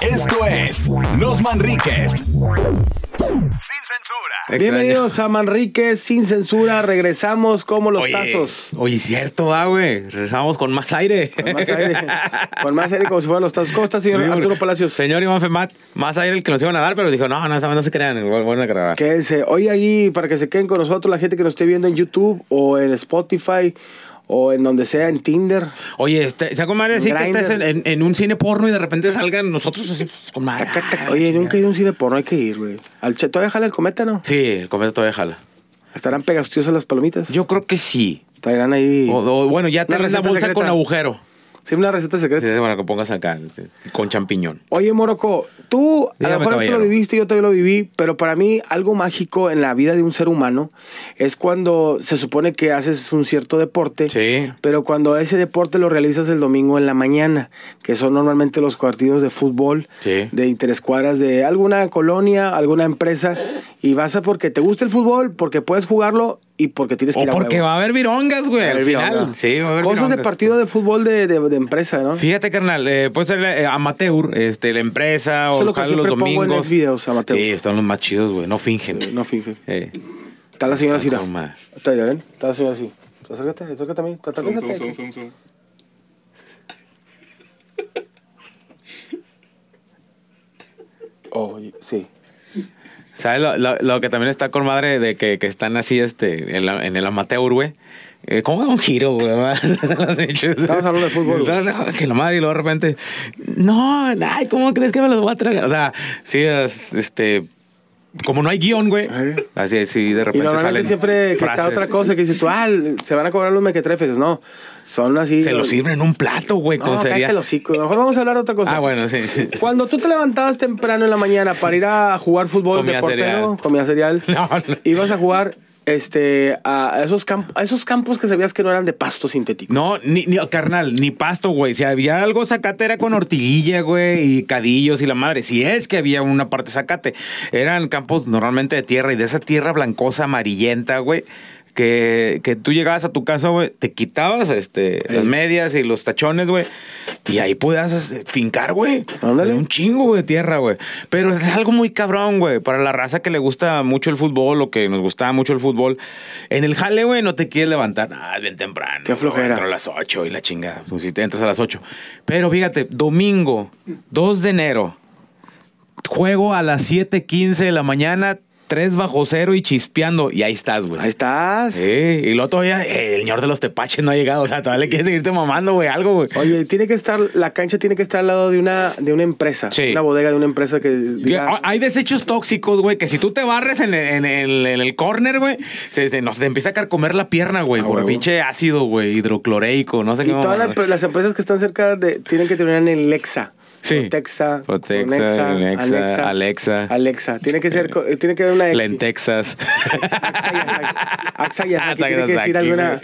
Esto es Los Manriques. Sin censura. Bienvenidos a Manrique sin censura. Regresamos como los Oye, tazos. Oye, cierto, ah, güey. Regresamos con más aire. Con más aire. Con más aire como si fueran los tazos. ¿Cómo está, señor Arturo Palacios? Señor Iván Femat, más aire el que nos iban a dar, pero dijo, no, no, no, no se crean, bueno a grabar. Quédense. Hoy ahí, para que se queden con nosotros, la gente que nos esté viendo en YouTube o en Spotify o en donde sea, en Tinder. Oye, este, ¿se con madre así que estés en, en- en un cine porno y de repente salgan nosotros así con madre? Taca, taca. Oye, nunca he ido a un cine porno, hay que ir, güey. ¿Todavía jala el cometa, no? Sí, el cometa todavía jala. ¿Estarán pegastiosas las palomitas? Yo creo que sí. Traerán ahí. O, o, bueno, ya tenés la bolsa secreta. con agujero. Sí, una receta secreta. sí, bueno, que pongas acá, sí, con champiñón. Oye, Morocco, tú a lo mejor esto lo viviste, yo también lo viví, pero para mí algo mágico en la vida de un ser humano es cuando se supone que haces un cierto deporte, Sí. pero cuando ese deporte lo realizas el domingo en la mañana, que son normalmente los partidos de fútbol Sí. de interescuadras de alguna colonia, alguna empresa, y vas a porque te gusta el fútbol, porque puedes jugarlo y porque tienes que O ir a porque huevo. va a haber virongas, güey, al final. vironga. Sí, va a haber Cosas de partido de fútbol de, de- de empresa, ¿no? Fíjate, carnal, eh, puede ser eh, amateur, este, la empresa Eso o es lo que los siempre pongo en domingos. los videos, amateur. Sí, están los más chidos, güey, no fingen. No finge. Eh, Está la señora Cira. Está ¿ven? Está la señora así. Acércate, acércate a mí. Acércate. Oh, sí. ¿Sabes lo, lo- lo que también está con madre de que, que están así este, en, la- en el amateur, güey? Eh, ¿Cómo da un giro, güey? Estamos hablando de fútbol, güey. Que la madre y luego de repente, no, ay, ¿cómo crees que me los voy a tragar? O sea, sí, es, este, como no hay guion, güey. Así, sí, de Y repente normalmente salen siempre que está frases. otra cosa que dices tú, ah, se van a cobrar los mequetrefes. No, son así. Se lo sirven en un plato, güey, No, con el hocico. Mejor vamos a hablar de otra cosa. Ah, bueno, sí, sí. Cuando tú te levantabas temprano en la mañana para ir a jugar fútbol Comía de portero, cereal. comía cereal, No, no. ibas a jugar este, a, esos campos, a esos campos que sabías que no eran de pasto sintético. No, ni, ni carnal, ni pasto, güey. Si había algo zacate era con ortiguilla, güey, y cadillos y la madre. Si es que había una parte zacate. Eran campos normalmente de tierra y de esa tierra blancosa, amarillenta, güey. Que, que tú llegabas a tu casa, güey, te quitabas este, las medias y los tachones, güey, y ahí podías este, fincar, güey. Ándale. Un chingo, güey, de tierra, güey. Pero es algo muy cabrón, güey, para la raza que le gusta mucho el fútbol o que nos gustaba mucho el fútbol. En el jale, güey, no te quieres levantar, ah, bien temprano. Qué flojera. Entro a las 8 y la chingada. Pues si te entras a las 8. Pero fíjate, domingo, 2 de enero, juego a las 7:15 de la mañana, 3 bajo cero y chispeando. Y ahí estás, güey. Ahí estás. Sí, y luego todavía eh, el señor de los tepaches no ha llegado. O sea, todavía le quieres seguirte mamando, güey, algo, güey. Oye, tiene que estar, la cancha tiene que estar al lado de una, de una empresa. Sí. Una bodega de una empresa que diga, Hay desechos tóxicos, güey, que si tú te barres en el, en el, en el corner, güey, se, se nos te empieza a carcomer la pierna, güey, Ah, por pinche ácido, güey, hidrocloreico, no sé y qué. todas mamada. las, empresas que están cerca de, tienen que tener en Lexa. Sí. Protexa, Protexa, Conexa, Alexa, Alexa. Alexa. Tiene que ser, co- tiene que haber una X. Lentexas. Axa y Axa y tiene que decir alguna.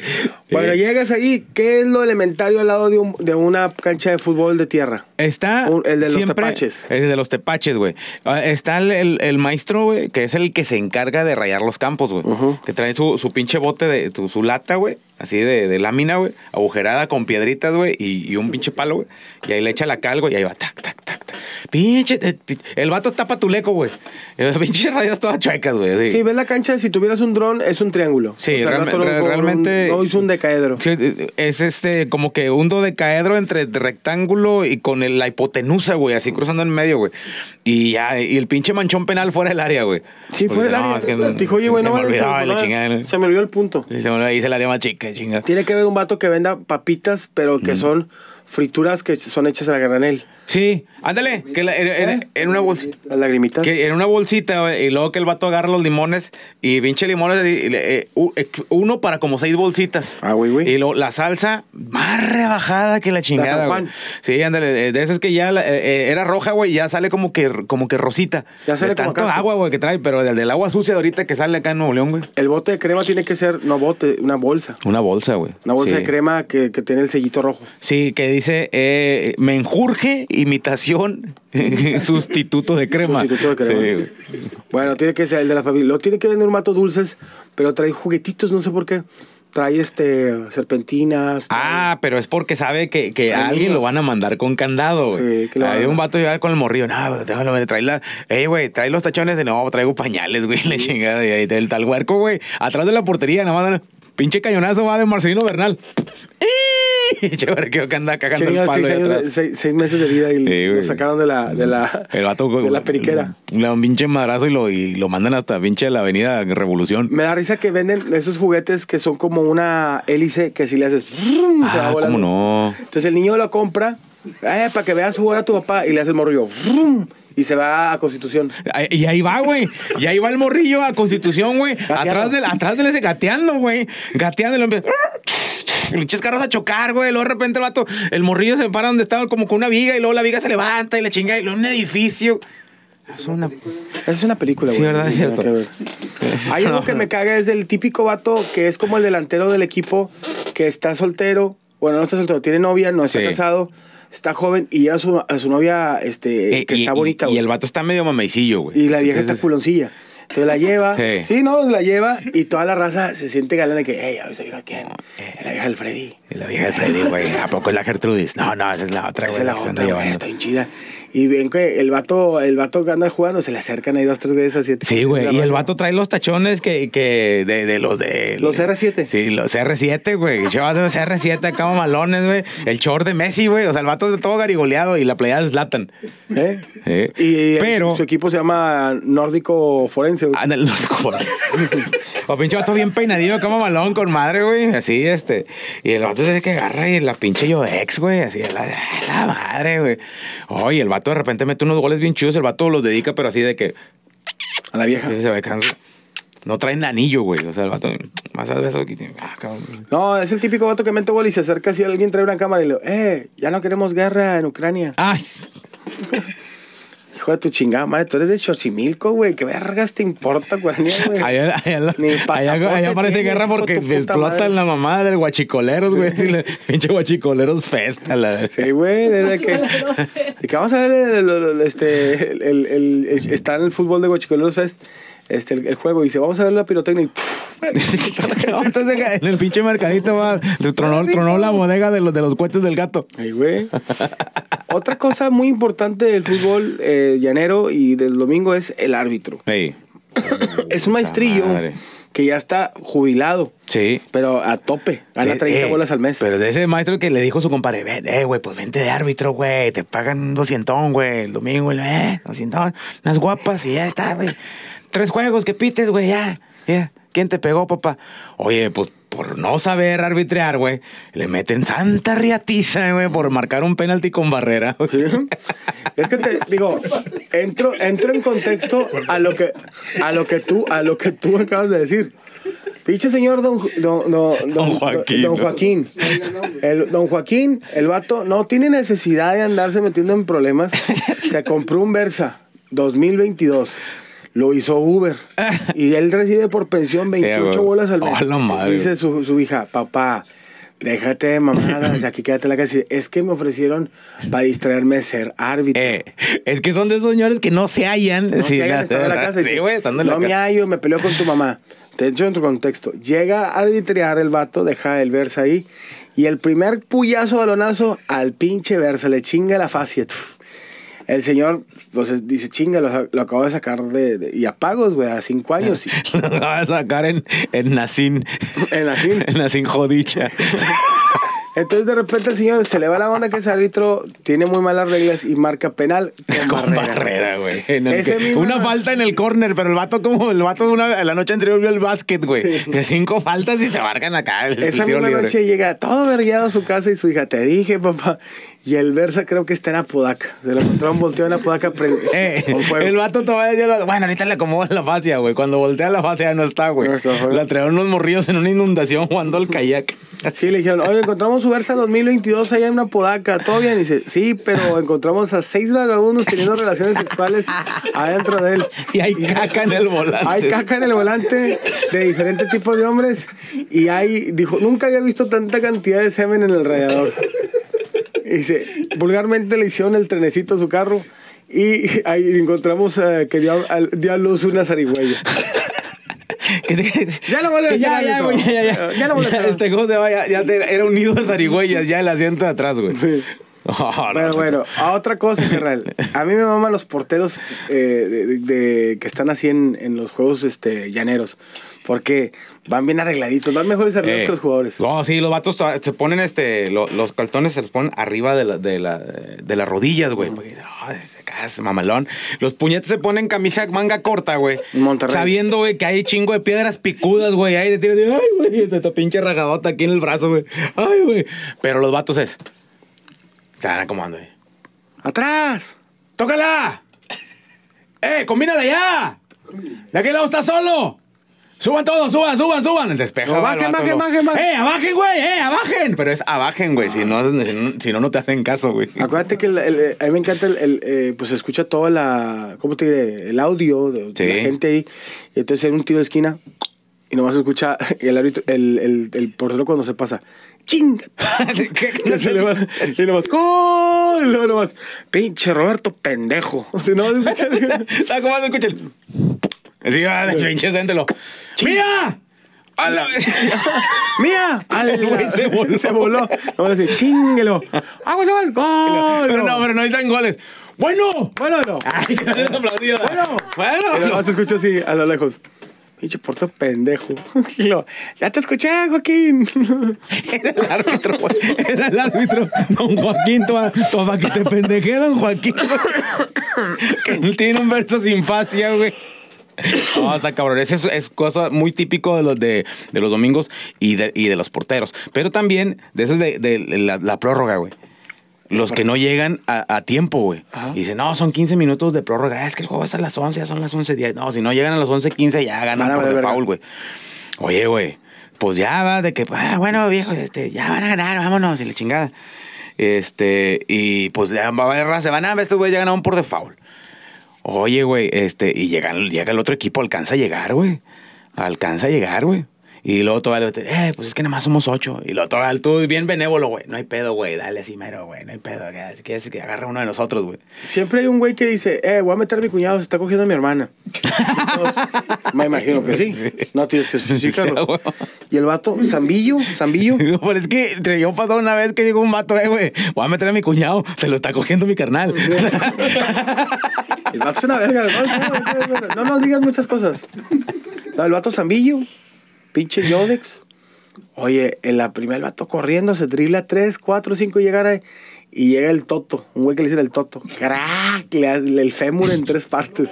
Bueno, llegas ahí, ¿qué es lo elementario al lado de, un- de una cancha de fútbol de tierra? Está. Un- el de los siempre- tepaches. El de los tepaches, güey. Ah, Está el, el- el maestro, güey, que es el que se encarga de rayar los campos, güey. Ujú. Que trae su, su pinche bote de su lata, güey. Así de, de lámina, güey. Agujerada con piedritas, güey. Y, y un pinche palo, güey. Y ahí le echa la cal. Y ahí va, tac, tac. Pinche. eh, El vato tapa tu leco, güey. Las pinches rayas todas chuecas, güey. Sí, ves la cancha, si tuvieras un dron, es un triángulo. Sí, el realme- vato no- re- no- realmente- No hizo un decaedro. Sí, es este como que un dodecaedro entre rectángulo y con el- la hipotenusa, güey, así cruzando en medio, güey. Y ya, y el pinche manchón penal fuera del área, güey. Sí, fue el área. no, es que Dijo, oye, güey, se no me no, la no, chingada. ¿no? Se me olvidó el punto. Sí, se me olvidó, hice la llama chica, chinga. Tiene que haber un vato que venda papitas, pero que son frituras que son hechas a granel. Sí, ándale, que la- en, en- en una bolsita. Las lagrimitas. Que en una bolsita, y luego que el vato agarra los limones y pinche limones, y- y eh, eh, uno para como seis bolsitas. Ah, güey, güey. Y luego la salsa más rebajada que la chingada. San güey. Juan. Sí, ándale, de, esas que ya la- eh, eh, era roja, güey, y ya sale como que, como que rosita. Ya sale de como tanto acá. agua, güey, que trae, pero del, del agua sucia de ahorita que sale acá en Nuevo León, güey. El bote de crema tiene que ser, no bote, una bolsa. Una bolsa, güey. Una bolsa Sí. de crema que, que tiene el sellito rojo. Sí, que dice eh, menjurje, imitación, sustituto de crema. Sustituto de crema. Sí, güey. Bueno, tiene que ser el de la familia. Lo tiene que vender un mato dulces, pero trae juguetitos, no sé por qué. trae este serpentinas. trae- Ah, pero es porque sabe que, que a alguien niños. lo van a mandar con candado, güey. Sí, Hay a- un vato llegar con el morrillo. No, déjalo, trae la. Ey, güey, trae los tachones. de No, traigo pañales, güey. La chingada. Y ahí el tal huerco, güey. Atrás de la portería, nada más. Pinche cañonazo va de Marcelino Bernal. Che, huerqueo que anda cagando el palo seis, años- atrás. seis- seis meses de vida y Sí, lo sacaron de la, de la, El vato, de la periquera. Le da un pinche madrazo y lo, y lo mandan hasta pinche la avenida Revolución. Me da risa que venden esos juguetes que son como una hélice que si le haces... se va Ah, volando. cómo no. Entonces el niño lo compra eh, para que veas jugar a tu papá y le hace el morrillo. ¡frum! Y se va a Constitución. Y ahí va, güey. Y ahí va el morrillo a Constitución, güey. Atrás del, atrás del ese gateando, güey. Gateando y lo empieza. Pinches carros a chocar, güey. Luego de repente el vato, el morrillo se para donde estaba como con una viga y luego la viga se levanta y la chinga y luego un edificio. Es una. Es una película, Sí, güey. ¿verdad? Es cierto. Hay algo que me caga, es el típico vato que es como el delantero del equipo, que está soltero, bueno, no está soltero, tiene novia, no está Sí. casado, está joven y ya a su, a su novia este, Eh, que y- está y- bonita, Y, güey. el vato está medio mameicillo, güey. Y la vieja está culoncilla. Entonces la lleva. Sí. Sí, no, la lleva y toda la raza se siente galana de que, hey, ¿esa vieja quién? La vieja del Freddy. La vieja de Freddy, güey. ¿A poco es la Gertrudis? No, no, esa es la otra, Esa güey. es la anda otra, güey, está bien chida. Y ven que el vato, el vato que anda jugando, se le acercan ahí dos, tres veces así. Sí, güey. Y el vato trae los tachones que, que de, de los de. Los R7. Sí, los R7, güey. De R7 acá malones, güey. El short de Messi, güey. O sea, el vato de todo garigoleado y la playa de Zlatan. ¿Eh? Sí. Y Pero- su, equipo se llama Nórdico Forense. güey. Ándale, no sé cómo. O pinche vato bien peinadillo, como malón con madre, güey. Así, este. Y el vato se que agarra y la pinche yo ex, güey. Así, la, la madre, güey. Oye, el vato de repente mete unos goles bien chidos. El vato los dedica, pero así de que. A la vieja. Sí, se. No traen anillo, güey. O sea, el vato más a veces. Ah, cabrón. No, es el típico vato que mete gol y se acerca si alguien trae una cámara y le eh, ya no queremos guerra en Ucrania. Ay, Hijo de tu chingada madre, tú eres de Xochimilco, güey. ¿Qué vergas te importa, güey? allá, allá, parece guerra porque tu puta explota madre. la mamada del guachicoleros, güey. Pinche guachicoleros festa. La... Sí, güey, desde que, de que vamos a ver el, el- el- este, el- el- está en el fútbol de Guachicoleros Fest, este, el, el juego, y dice, vamos a ver la pirotecnia. Entonces en el pinche mercadito va, tronó, tronó la bodega de los, de los cohetes del gato. Ay, güey. Otra cosa muy importante del fútbol eh, llanero y del domingo es el árbitro. Es un maestrillo madre. que ya está jubilado, Sí. pero a tope. Gana De- 30 eh, bolas al mes. Pero de ese maestro que le dijo a su compadre, "Ven, eh, güey, pues vente de árbitro, güey, te pagan un doscientón, güey, el domingo, güey, eh, doscientón, unas guapas y ya está, güey. Tres juegos que pites, güey, ya, ya. ¿Quién te pegó, papá? Oye, pues por no saber arbitrear, güey, le meten santa riatiza, güey, por marcar un penalti con barrera. güey. Es que te digo, entro, entro en contexto a lo que a lo que tú a lo que tú acabas de decir. Pinche señor don, don, don, Don Joaquín, Don. Joaquín. El, don Joaquín, el vato, no tiene necesidad de andarse metiendo en problemas. Se compró un Versa 2022. Lo hizo Uber. Y él recibe por pensión 28 güey. bolas al mes. Oh, la madre, Dice su, su hija, papá, déjate de mamadas, aquí quédate en la casa. Es que me ofrecieron para distraerme de ser árbitro. Eh, es que son de esos señores que no se hallan. No se hayan la- estado en la casa. Sí, güey, estando en la no me casa. hallo, me peleó con tu mamá. Te echo en tu contexto. Llega a arbitrear el vato, deja el Versa ahí. Y el primer puyazo balonazo al pinche Versa, le chinga la fascia. El señor pues, dice, chinga, lo, lo acabo de sacar de, de- y a pagos, güey, a cinco años. Y- Lo va a sacar en, en Nacín. En Nacín. En Nacín Jodicha. Entonces de repente el señor se le va la onda que ese árbitro tiene muy malas reglas y marca penal con, Con barrera, güey. El Una falta en el córner, pero el vato como el vato una, la noche anterior vio el básquet, güey. De cinco faltas y te marcan acá el, el Esa tiro misma libre. noche llega todo vergueado a su casa y su hija, te dije, papá. Y el Versa creo que está en Apodaca. Se lo encontraron volteado en Apodaca Eh, el vato todavía ya lo- Bueno, ahorita le acomodan la fascia, güey. Cuando voltea la fascia ya no está, güey. No está, güey. La trajeron unos morrillos en una inundación jugando al kayak. Sí, le dijeron, oye, encontramos su Versa 2022 allá en Apodaca. ¿Todo bien? Y dice, sí, pero encontramos a seis vagabundos teniendo relaciones sexuales adentro de él. Y hay caca en el volante. Hay caca en el volante de diferentes tipos de hombres y hay, dijo, nunca había visto tanta cantidad de semen en el radiador. Dice, vulgarmente le hicieron el trenecito a su carro y ahí encontramos eh, que dio, al- dio a luz una zarigüeya. Ya no vuelve a ya, ser ya, hábito. güey, ya, ya. Ya no vuelve a ser. Este, ¿cómo se llama? Ya, ya te- era un nido de zarigüeyas, ya el asiento de atrás, güey. Sí. Oh, Pero no, bueno, a otra cosa, carnal. A mí me maman los porteros eh, de, de- de- que están así en, en los juegos este, llaneros. Porque van bien arregladitos, van mejores arreglados Eh, que los jugadores. No, sí, los vatos to- se ponen este, lo- los calzones se los ponen arriba de, la- de, la- de las rodillas, güey. ay, acá es mamalón. Los puñetes se ponen camisa manga corta, güey. Monterrey. Sabiendo, güey, que hay chingo de piedras picudas, güey. Ahí de, ay, güey, esta pinche rajadota aquí en el brazo, güey. Ay, güey. Pero los vatos es. Van acomodando, güey. ¡Atrás! ¡Tócala! ¡Eh, combínala ya! ¿De aquel lado está solo? ¡Suban todos, suban, suban, suban! Despeja, No, va el bajen, bajen, bajen, bajen. ¡Eh, abajen, güey! ¡Eh, abajen! Pero es abajen, güey. Si no, si no- si no, no te hacen caso, güey. Acuérdate que el- el- a mí me encanta el, el, eh, pues escucha toda la, ¿cómo te diré? El audio de, la gente ahí. Y entonces en un tiro de esquina y nomás escucha el, árbitro- el, el, el portero cuando se pasa. ¡Chinga! Y nomás, ¡gol! Y luego nomás, pinche Roberto pendejo. Si no, Está como se escucha el... Sí, va, de pinche séntelo. ¡Mira! ¡A la ¡Mía! El güey se voló. Se voló. Ahora sí, chinguelo. ¡Aguas, aguas! ¡Gol! Pero no, pero no dicen goles. ¡Bueno! Bueno, no. Ay, se aplaudido. Bueno. Y Bueno. luego se escucha así, a lo lejos. Pinche portero pendejo. Luego, ya te escuché, Joaquín. Era el árbitro, güey. Era el árbitro. Don Joaquín, toma, que te pendejé, Joaquín. que tiene un verso sin fascia, güey. No, está cabrón. Es, es cosa muy típico de los, de, los domingos y de, y de los porteros. Pero también de esas de, de la, la prórroga, güey. Los que no llegan a, a tiempo, güey. Y dicen, no, son 15 minutos de prórroga. Es que el juego es a las 11, ya son las 11.10. No, si no llegan a las 11.15 ya ganan por verga. default, güey. Oye, güey, pues ya va de que, ah, bueno, viejo, este, ya van a ganar, vámonos, y la chingada. Este, y pues ya va a haber raza, van a ver, estos güeyes ya ganaron por default. Oye, güey, este, y llega, llega el otro equipo, alcanza a llegar, güey. Alcanza a llegar, güey. Y luego todavía, eh, pues es que nada más somos ocho. Y luego todavía tú bien benévolo, güey. No hay pedo, güey. Dale así mero, güey. No hay pedo. Si quieres que agarre uno de nosotros, güey. Siempre hay un güey que dice, eh, voy a meter a mi cuñado, se está cogiendo a mi hermana. Entonces, me imagino que sí. No tienes que especificarlo. Sí, y el vato, Zambillo, Zambillo. Digo, Pero es que yo pasó una vez que llegó un vato, eh, güey. Voy a meter a mi cuñado. Se lo está cogiendo mi carnal. El vato es una verga. No, no, no digas muchas cosas. No, el vato Zambillo, pinche Yodex. Oye, en la primera el vato corriendo, se dribla 3, 4, 5 y llegar ahí. Y llega el Toto, un güey que le dice el Toto. Crack, le hace el fémur en tres partes.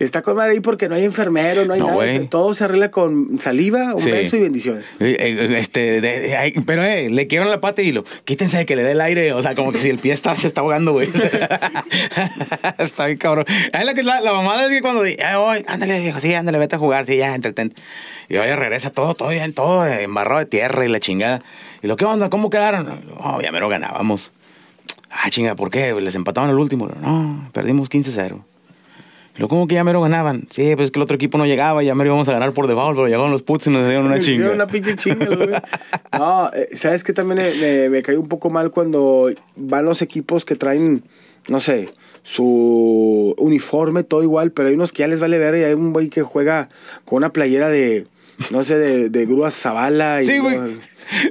Está con madre ahí porque no hay enfermero, no hay No, nada. güey. Todo se arregla con saliva, un Sí. beso y bendiciones. Eh, eh, Este, de- de- ay, pero eh, le quiebran la pata y lo quítense de que le dé el aire. O sea, como que si el pie está, se está ahogando, güey. está bien cabrón. Ahí la, la, la mamada es que cuando di- "Ay, ándale, viejo, sí, ándale, vete a jugar, sí, ya, entretente. Y oye, regresa todo, todo bien, todo embarrado de tierra y la chingada. Y lo que onda, ¿cómo quedaron? Oh, ya mero ganábamos. Ah, chinga, ¿por qué? ¿Les empataban al último? No, perdimos 15-0. Y luego, ¿cómo que ya mero ganaban? Sí, pues es que el otro equipo no llegaba, ya mero íbamos a ganar por default, pero llegaron los puts y nos dieron una chinga. Una pinche chinga, güey. No, eh, ¿sabes qué también me, me, cae un poco mal cuando van los equipos que traen, no sé, su uniforme, todo igual, pero hay unos que ya les vale ver y hay un güey que juega con una playera de, no sé, de, de grúas Zavala. Y Sí, güey. no,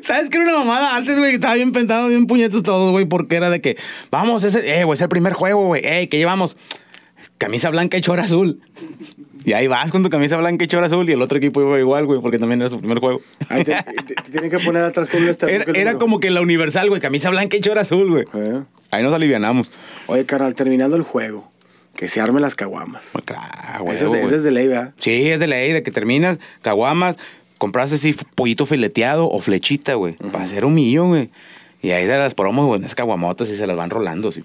¿Sabes qué era una mamada? Antes, güey, estaba bien pentado, bien puñetos todos, güey, porque era de que, vamos, ese, eh, güey, es el primer juego, güey, eh, que llevamos camisa blanca y chora azul. Y ahí vas con tu camisa blanca y chora azul y el otro equipo iba igual, güey, porque también era su primer juego. ahí te, te- te tienen que poner atrás con un Era, era como que la universal, güey, camisa blanca y chora azul, güey. Eh. Ahí nos alivianamos. Oye, carnal, terminando el juego, que se armen las caguamas. Ah, güey, Eso es de- güey. eso es de ley, ¿verdad? Sí, es de ley, de que terminas, caguamas, compras así pollito fileteado o flechita, güey, para hacer un millón, güey. Y ahí se las promos, güey, en esas caguamotas y se las van rolando, así.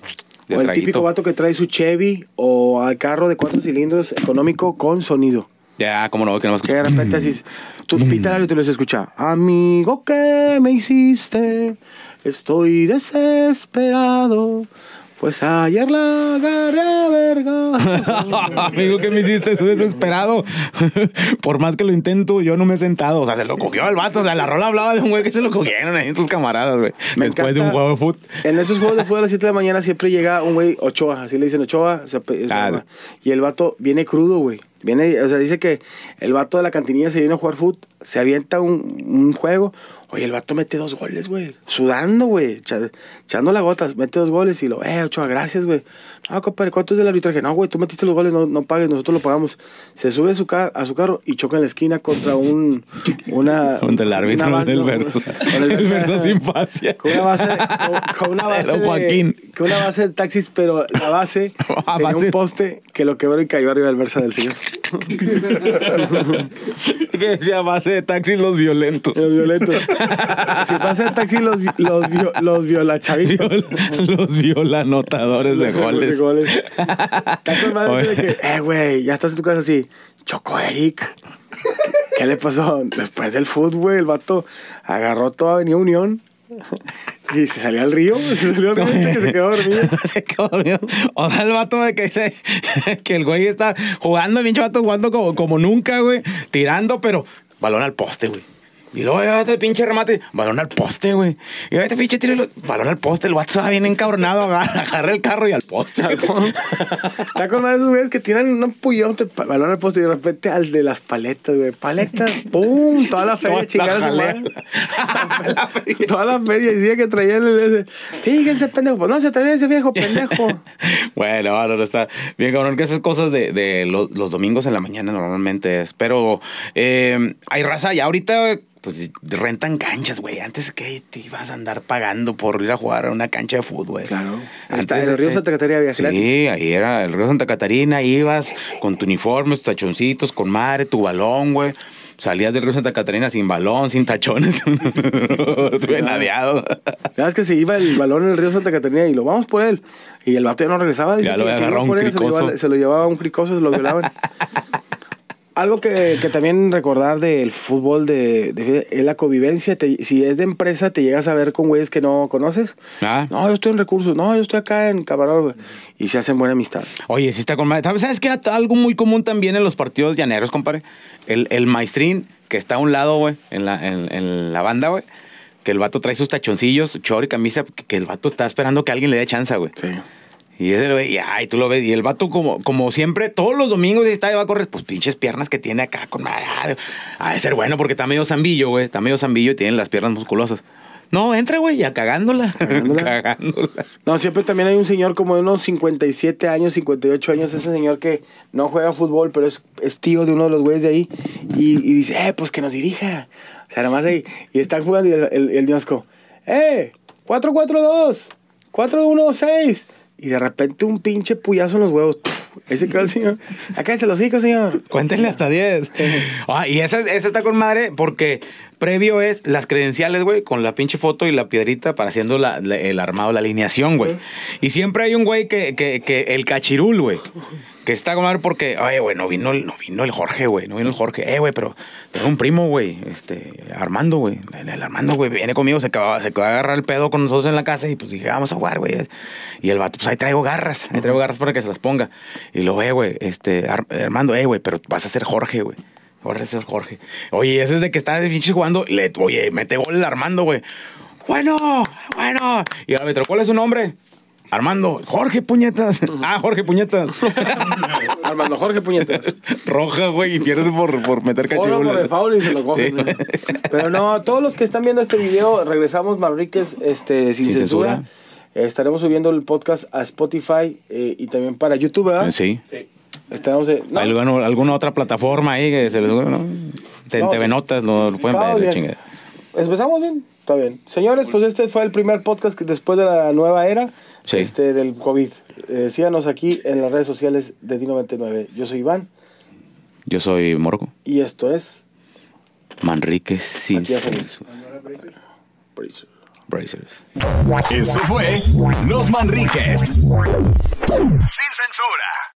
De O el traguito. típico vato que trae su Chevy o al carro de cuatro cilindros económico con sonido. Ya, como no, que no Que de repente así, tú pítala y tú les escuchas. Amigo, ¿qué me hiciste? Estoy desesperado Pues ayer la agarré a verga. Amigo, ¿qué me hiciste? Estoy desesperado. Por más que lo intento, yo no me he sentado. O sea, se lo cogió el vato. O sea, la rola hablaba de un güey que se lo cogieron ahí en sus camaradas, güey. Después de un juego de fútbol. En esos juegos de fútbol a las 7 de la mañana siempre llega un güey, Ochoa, así le dicen Ochoa, o sea, y el vato viene crudo, güey. O sea, dice que el vato de la cantinilla se viene a jugar fútbol, se avienta un, un juego. Oye, el vato mete dos goles, güey. Sudando, güey. echa- Echando las gotas, mete dos goles y lo, eh, Ochoa, gracias, güey. No, compadre, ¿cuánto es del arbitraje? No, güey, tú metiste los goles, no, no pagues, nosotros lo pagamos. Se sube a su, car a su carro y choca en la esquina contra un. Una. Contra el árbitro una base- del verso. con El Verso. verso sin fascia. Con una base, con, con una base Don Joaquín. De, con una base de taxis, pero la base Ah, tenía base. un poste que lo quebró y cayó arriba del versa del señor. que decía base de taxi los violentos. Los violentos. si pasa el taxi, los, los, vio- los violachavitos. Viol- los violanotadores de goles. De goles. Está con madre de Oye. que, eh, güey, ya estás en tu casa así. Chocó Eric. ¿Qué le pasó? Después del fútbol, güey, el vato agarró toda Avenida Unión y se salió al río. Se salió al río y se quedó dormido. Se quedó dormido. O sea, el vato de que dice que el güey está jugando, pinche vato jugando como, como nunca, güey. Tirando, pero balón al poste, güey. Y luego ya este pinche remate, balón al poste, güey. Y este pinche tiro, y balón al poste. El estaba bien encabronado, agarra, agarra el carro y al poste. Está con madre esos güeyes que tiran un puyote, balón al poste y de repente al de las paletas, güey. Paletas, ¡pum! Toda la feria la chingada. La feria. Toda la feria decía que traían el ese. Fíjense, pendejo. Pues no se traía ese viejo pendejo. Bueno, ahora no está bien, cabrón, que esas cosas de, de lo- los domingos en la mañana normalmente es. Pero eh, hay raza, y ahorita pues rentan canchas, güey. Antes que te ibas a andar pagando por ir a jugar a una cancha de fútbol. Claro. Antes en el río Santa Catarina había. Sí, ahí era el río Santa Catarina, ibas con tu uniforme, tus tachoncitos, con madre, tu balón, güey. Salías del río Santa Catarina sin balón, sin tachones. Venadeado. ¿Sabes que se iba el balón en el río Santa Catarina y lo vamos por él? Y el vato ya no regresaba. dice Ya lo por un él, se lo llevaba- Se lo llevaba un cricoso, se lo violaban. Algo que, que también recordar del fútbol de, de- es la convivencia. Te- si es de empresa, te llegas a ver con güeyes que no conoces. Ah. No, yo estoy en recursos. No, yo estoy acá en Camarón. Y se hacen buena amistad. Oye, sí está con. ¿Sabes, ¿Sabes qué? Algo muy común también en los partidos llaneros, compadre. El, el maestrín que está a un lado, güey, en la, en, en la banda, güey. Que el vato trae sus tachoncillos, chor y camisa, que, que el vato está esperando que alguien le dé chance, güey. Sí. Y ese, güey, y ay, tú lo ves. Y el vato, como, como siempre, todos los domingos ahí está y va a correr, pues pinches piernas que tiene acá con madre. Ha de ser bueno porque está medio zambillo, güey. Está medio zambillo y tiene las piernas musculosas. No, entra, güey, ya cagándola. Cagándola. Cagándola. No, siempre también hay un señor como de unos 57 años, 58 años, ese señor que no juega fútbol, pero es, es tío de uno de los güeyes de ahí, y, y dice, eh, pues que nos dirija. O sea, nada más ahí, y están jugando y el, el, el eh, 4-4-2, 4-1-6, y de repente un pinche puyazo en los huevos. Ese quedó el señor. Acá se los hijos, señor. Cuéntenle hasta 10. Ah, y esa, esa está con madre porque previo es las credenciales, güey, con la pinche foto y la piedrita para haciendo la- la- el armado, la alineación, güey. Y siempre hay un güey que, que, que el cachirul, güey. Que está con madre porque, oye, güey, no vino, el- no vino el Jorge, güey. No vino el Jorge. Eh, güey, pero tengo un primo, güey. Este, Armando, güey. El, Armando, güey, viene conmigo, se acaba, se acaba de agarrar el pedo con nosotros en la casa y pues dije, vamos a jugar, güey. Y el vato, pues ahí traigo garras. Ahí traigo garras para que se las ponga. Y lo ve, güey, este, Ar- Armando, eh, güey, pero vas a ser Jorge, güey. Ahora es Jorge. Oye, ese es de que está de pinches jugando. Le, oye, mete gol el Armando, güey. Bueno, bueno. Y el árbitro, ¿cuál es su nombre? Armando. Jorge Puñetas. Ah, Jorge Puñetas. Armando Jorge Puñetas. Roja, güey, y pierde por, por meter por el foul y se lo cogen. Sí. ¿no? Pero no, todos los que están viendo este video, regresamos Manriquez este, sin, Sin censura. censura. Estaremos subiendo el podcast a Spotify eh, y también para YouTube, ¿verdad? Sí. Estaremos, eh, no, ¿Alguna, alguna otra plataforma ahí que se les ¿no? Te- No, TV sí. Notas, lo, lo pueden ver, bien. chingada. ¿Empezamos bien? Está bien. Señores, pues este fue el primer podcast que después de la nueva era Sí. este, del COVID. Eh, síganos aquí en las redes sociales de D99. Yo soy Iván Yo soy Morgo. y esto es Manrique sin censura. Bracer. Brazers. Esto fue Los Manriques. Sin censura.